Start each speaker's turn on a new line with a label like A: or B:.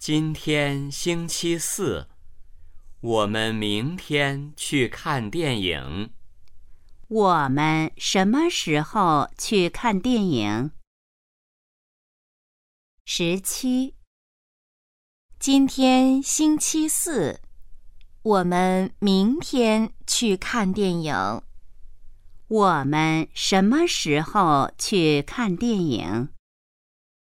A: 今天星期四我们明天去看电影。
B: 我们什么时候去看电影？十七。
C: 今天星期四我们明天去看电影。
B: 我们什么时候去看电影？